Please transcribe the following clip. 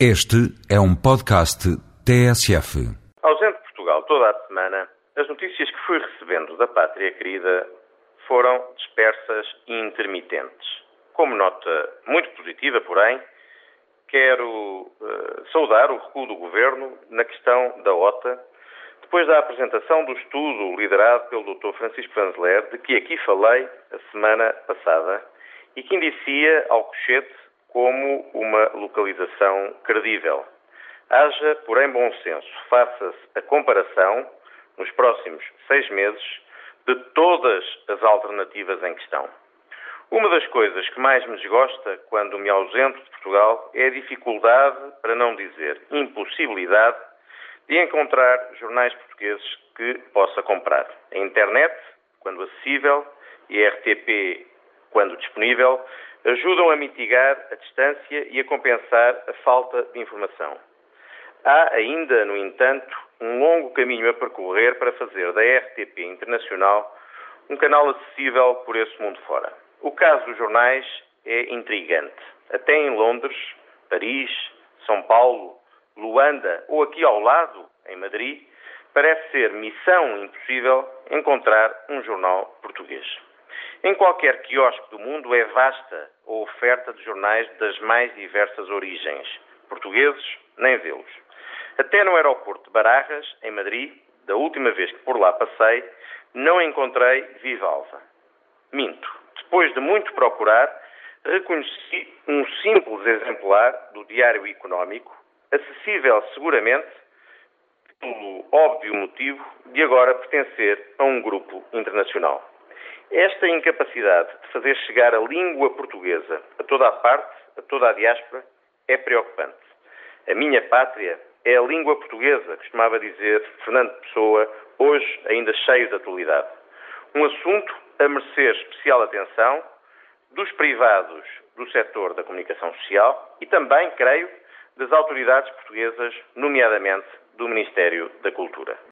Este é um podcast TSF. Ausente de Portugal toda a semana, as notícias que fui recebendo da pátria querida foram dispersas e intermitentes. Como nota muito positiva, porém, quero uh, saudar o recuo do Governo na questão da OTA, depois da apresentação do estudo liderado pelo Dr. Francisco Vanzeler, de que aqui falei a semana passada, e que indicia Alcochete como uma localização credível. Haja, porém, bom senso. Faça-se a comparação, nos próximos seis meses, de todas as alternativas em questão. Uma das coisas que mais me desgosta quando me ausento de Portugal é a dificuldade, para não dizer impossibilidade, de encontrar jornais portugueses que possa comprar. A internet, quando acessível, e a RTP, quando disponível, ajudam a mitigar a distância e a compensar a falta de informação. Há ainda, no entanto, um longo caminho a percorrer para fazer da RTP Internacional um canal acessível por esse mundo fora. O caso dos jornais é intrigante. Até em Londres, Paris, São Paulo, Luanda ou aqui ao lado, em Madrid, parece ser missão impossível encontrar um jornal português. Em qualquer quiosque do mundo é vasta a oferta de jornais das mais diversas origens. Portugueses, nem vê-los. Até no aeroporto de Barajas, em Madrid, da última vez que por lá passei, não encontrei Vivalva. Minto. Depois de muito procurar, reconheci um simples exemplar do Diário Económico, acessível seguramente pelo óbvio motivo de agora pertencer a um grupo internacional. Esta incapacidade de fazer chegar a língua portuguesa a toda a parte, a toda a diáspora, é preocupante. A minha pátria é a língua portuguesa, costumava dizer Fernando Pessoa, hoje ainda cheio de atualidade. Um assunto a merecer especial atenção dos privados do setor da comunicação social e também, creio, das autoridades portuguesas, nomeadamente do Ministério da Cultura.